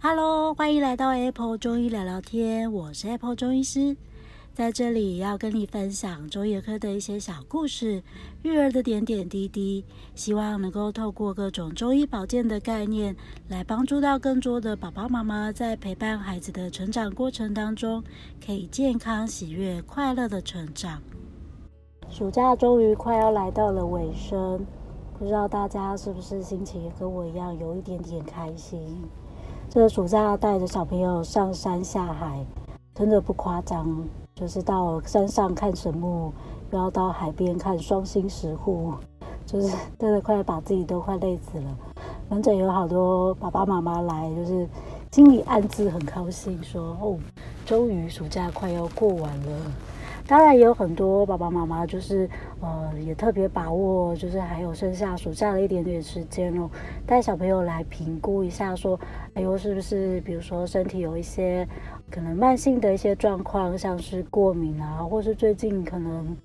Hello，欢迎来到 Apple 中医聊聊天，我是 Apple 中医师。在这里要跟你分享中医儿科的一些小故事，育儿的点点滴滴，希望能够透过各种中医保健的概念，来帮助到更多的爸爸妈妈在陪伴孩子的成长过程当中，可以健康、喜悦、快乐的成长。暑假终于快要来到了尾声，不知道大家是不是心情跟我一样有一点点开心？这个暑假带着小朋友上山下海，真的不夸张。就是到山上看神木，又要到海边看双星石沪，就是 真的快把自己都快累死了。反正有好多爸爸妈妈来，就是心里暗自很高兴说，说哦，终于暑假快要过完了。当然也有很多爸爸妈妈，就是呃也特别把握，就是还有剩下暑假的一点点时间哦，带小朋友来评估一下，说，哎呦，是不是比如说身体有一些。可能慢性的一些状况，像是过敏啊，或是最近可能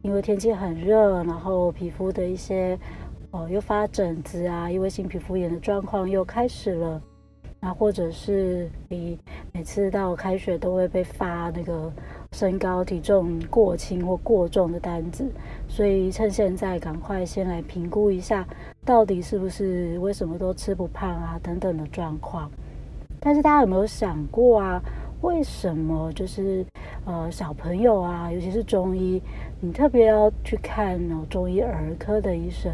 因为天气很热，然后皮肤的一些哦又发疹子啊，因为性皮肤炎的状况又开始了。那或者是你每次到开学都会被发那个身高体重过轻或过重的单子，所以趁现在赶快先来评估一下，到底是不是为什么都吃不胖啊等等的状况。但是大家有没有想过啊？为什么就是呃小朋友啊，尤其是中医，你特别要去看哦中医儿科的医生？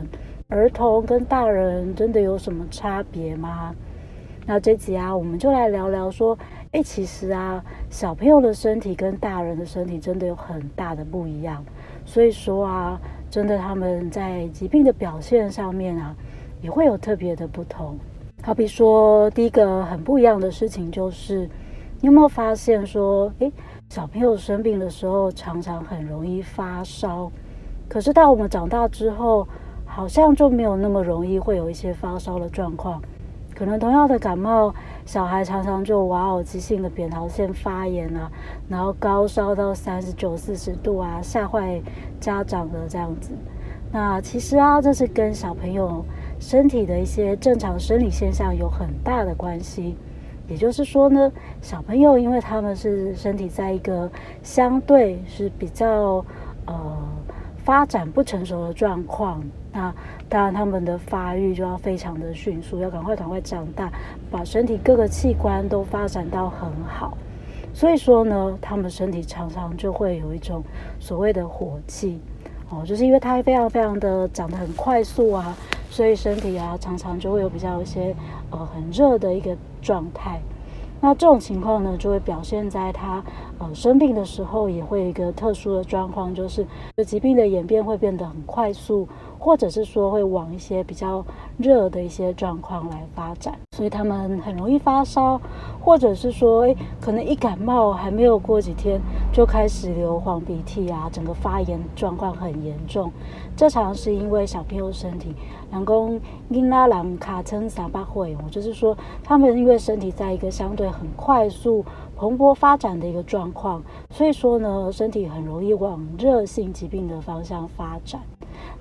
儿童跟大人真的有什么差别吗？那这集啊，我们就来聊聊说，哎，其实啊，小朋友的身体跟大人的身体真的有很大的不一样。所以说啊，真的他们在疾病的表现上面啊，也会有特别的不同。好比说，第一个很不一样的事情就是。你有没有发现说，诶，小朋友生病的时候常常很容易发烧，可是到我们长大之后，好像就没有那么容易会有一些发烧的状况。可能同样的感冒，小孩常常就哇哦，急性的扁桃腺发炎啊，然后高烧到三十九、四十度啊，吓坏家长的这样子。那其实啊，这是跟小朋友身体的一些正常生理现象有很大的关系。也就是说呢，小朋友因为他们是身体在一个相对是比较呃发展不成熟的状况，那当然他们的发育就要非常的迅速，要赶快赶快长大，把身体各个器官都发展到很好。所以说呢，他们身体常常就会有一种所谓的火气哦，就是因为它非常非常的长得很快速啊。所以身体啊，常常就会有比较一些呃很热的一个状态。那这种情况呢，就会表现在他呃生病的时候，也会有一个特殊的状况，就是疾病的演变会变得很快速。或者是说会往一些比较热的一些状况来发展，所以他们很容易发烧，或者是说，诶，可能一感冒还没有过几天就开始流黄鼻涕啊，整个发炎状况很严重。这常是因为小朋友身体，人讲囡仔人卡称三八会，我就是说他们因为身体在一个相对很快速蓬勃发展的一个状况，所以说呢，身体很容易往热性疾病的方向发展。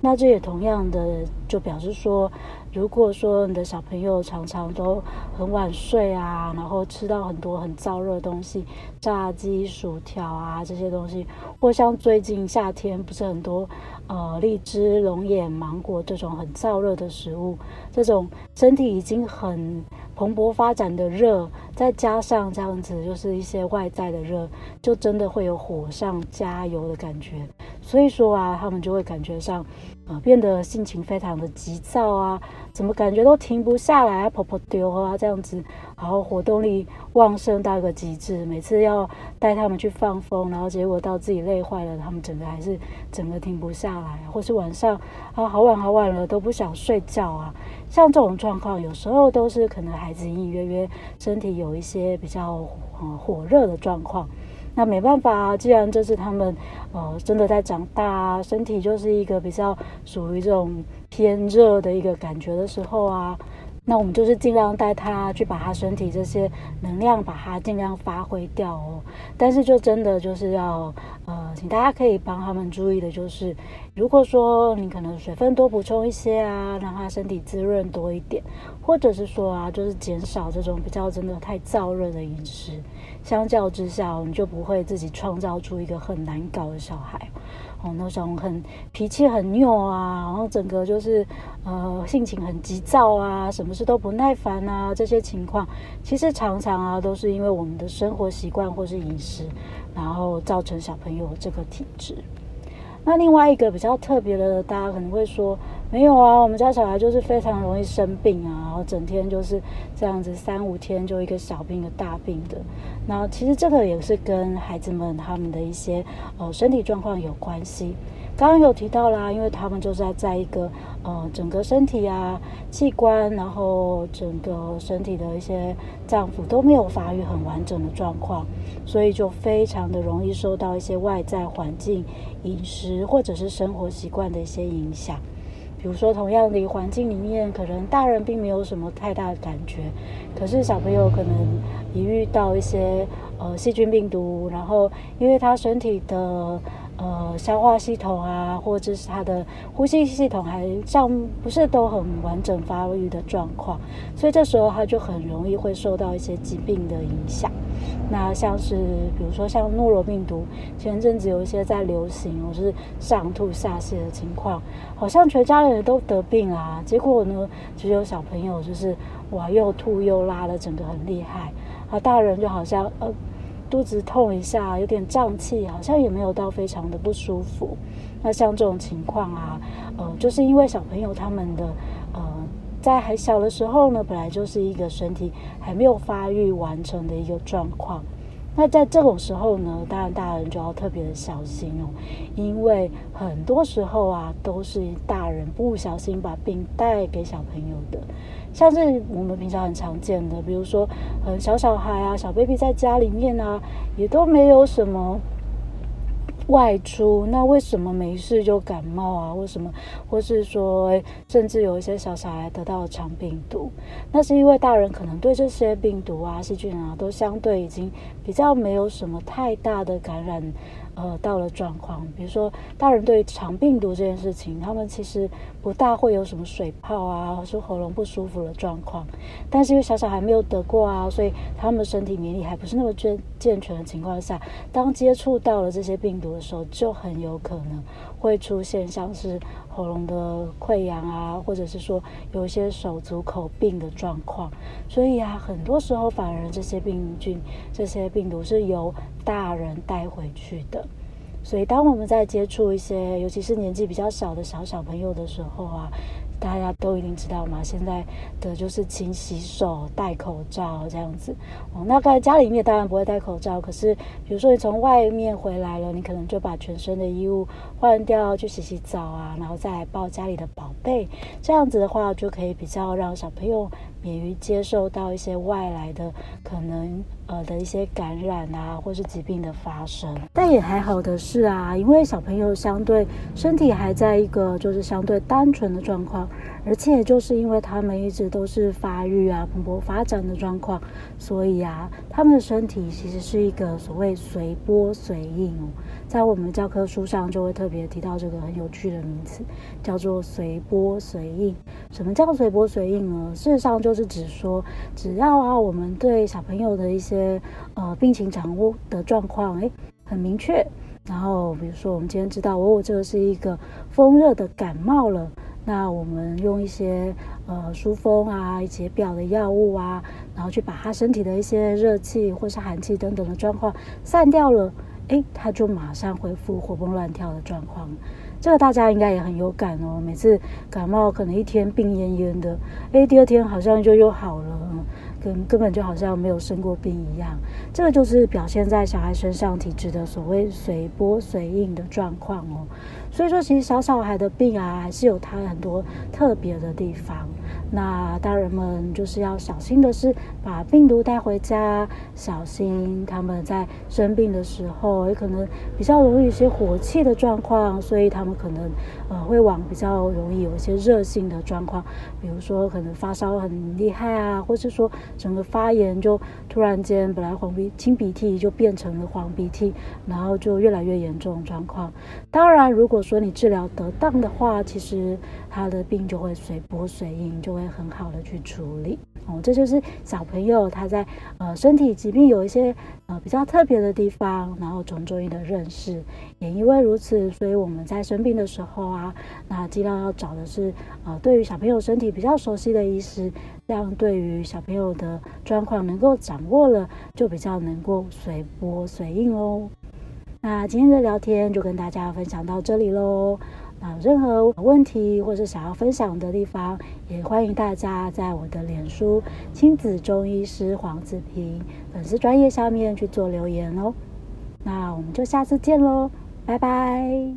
那这也同样的就表示说，如果说你的小朋友常常都很晚睡啊，然后吃到很多很燥热的东西，炸鸡、薯条啊这些东西，或像最近夏天不是很多呃荔枝、龙眼、芒果这种很燥热的食物，这种身体已经很蓬勃发展的热，再加上这样子就是一些外在的热，就真的会有火上加油的感觉。所以说啊，他们就会感觉上，变得心情非常的急躁啊，怎么感觉都停不下来啊，跑跑丢啊这样子，然后活动力旺盛到一个极致。每次要带他们去放风，然后结果到自己累坏了，他们整个还是整个停不下来，或是晚上啊好晚好晚了都不想睡觉啊。像这种状况，有时候都是可能孩子隐隐约约身体有一些比较呃火热的状况。那没办法啊，既然这是他们，呃，真的在长大啊，身体就是一个比较属于这种偏热的一个感觉的时候啊，那我们就是尽量带他去把他身体这些能量把它尽量发挥掉哦。但是就真的就是要呃，请大家可以帮他们注意的就是，如果说你可能水分多补充一些啊，让他身体滋润多一点，或者是说啊，就是减少这种比较真的太燥热的饮食，相较之下，我们就不会自己创造出一个很难搞的小孩。哦，那种很脾气很拗啊，然后整个就是呃性情很急躁啊，什么事都不耐烦啊，这些情况其实常常啊都是因为我们的生活习惯或是饮食，然后造成小朋友这个体质。那另外一个比较特别的，大家可能会说，没有啊，我们家小孩就是非常容易生病啊，然后整天就是这样子，三五天就一个小病一个大病的。那其实这个也是跟孩子们他们的一些呃身体状况有关系。刚刚有提到啦，因为他们就是在在一个呃整个身体啊器官，然后整个身体的一些脏腑都没有发育很完整的状况，所以就非常的容易受到一些外在环境。饮食或者是生活习惯的一些影响，比如说同样的环境里面，可能大人并没有什么太大的感觉，可是小朋友可能一遇到一些呃细菌病毒，然后因为他身体的呃消化系统啊，或者是他的呼吸系统还像不是都很完整发育的状况，所以这时候他就很容易会受到一些疾病的影响。那像是比如说像诺罗病毒，前阵子有一些在流行，或是上吐下泻的情况，好像全家人都得病啊。结果呢，只有小朋友就是哇，又吐又拉的，整个很厉害。啊，大人就好像呃肚子痛一下，有点胀气，好像也没有到非常的不舒服。那像这种情况啊，呃，就是因为小朋友他们的呃。在还小的时候呢，本来就是一个身体还没有发育完成的一个状况。那在这种时候呢，当然大人就要特别的小心哦，因为很多时候啊，都是大人不小心把病带给小朋友的。像是我们平常很常见的，比如说，嗯，小小孩啊，小 baby 在家里面啊，也都没有什么。外出，那为什么没事就感冒啊？为什么？或是说，甚至有一些小小孩得到肠病毒，那是因为大人可能对这些病毒啊、细菌啊，都相对已经比较没有什么太大的感染。呃，到了状况，比如说大人对肠病毒这件事情，他们其实不大会有什么水泡啊，或是喉咙不舒服的状况。但是因为小小孩没有得过啊，所以他们身体免疫力还不是那么健健全的情况下，当接触到了这些病毒的时候，就很有可能会出现像是喉咙的溃疡啊，或者是说有一些手足口病的状况。所以啊，很多时候反而这些病菌、这些病毒是由大人带回去的。所以，当我们在接触一些，尤其是年纪比较小的小小朋友的时候啊，大家都一定知道嘛，现在的就是勤洗手、戴口罩这样子。哦，那在家里面当然不会戴口罩，可是比如说你从外面回来了，你可能就把全身的衣物换掉，去洗洗澡啊，然后再来抱家里的宝贝，这样子的话就可以比较让小朋友免于接受到一些外来的可能。呃的一些感染啊，或是疾病的发生，但也还好的是啊，因为小朋友相对身体还在一个就是相对单纯的状况，而且就是因为他们一直都是发育啊、蓬勃发展的状况，所以啊，他们的身体其实是一个所谓随波随应。在我们教科书上就会特别提到这个很有趣的名词，叫做随波随应。什么叫随波随应呢？事实上就是指说，只要啊，我们对小朋友的一些呃病情掌握的状况，诶，很明确。然后比如说，我们今天知道，哦，这个是一个风热的感冒了，那我们用一些呃疏风啊、解表的药物啊，然后去把他身体的一些热气或是寒气等等的状况散掉了。诶，他就马上恢复活蹦乱跳的状况，这个大家应该也很有感哦。每次感冒可能一天病恹恹的，诶，第二天好像就又好了，根根本就好像没有生过病一样。这个就是表现在小孩身上体质的所谓随波随应的状况哦。所以说，其实小小孩的病啊，还是有它很多特别的地方。那大人们就是要小心的是，把病毒带回家，小心他们在生病的时候，也可能比较容易一些火气的状况，所以他们可能呃会往比较容易有一些热性的状况，比如说可能发烧很厉害啊，或是说整个发炎就突然间本来黄鼻清鼻涕就变成了黄鼻涕，然后就越来越严重状况。当然，如果说你治疗得当的话，其实他的病就会随波随影，就会很好的去处理。哦，这就是小朋友他在呃身体疾病有一些呃比较特别的地方，然后从中医的认识，也因为如此，所以我们在生病的时候啊，那尽量要找的是呃对于小朋友身体比较熟悉的医师，这样对于小朋友的状况能够掌握了，就比较能够随波随应哦。那今天的聊天就跟大家分享到这里喽。那有任何问题或是想要分享的地方，也欢迎大家在我的脸书亲子中医师黄子平粉丝专业下面去做留言哦。那我们就下次见喽，拜拜。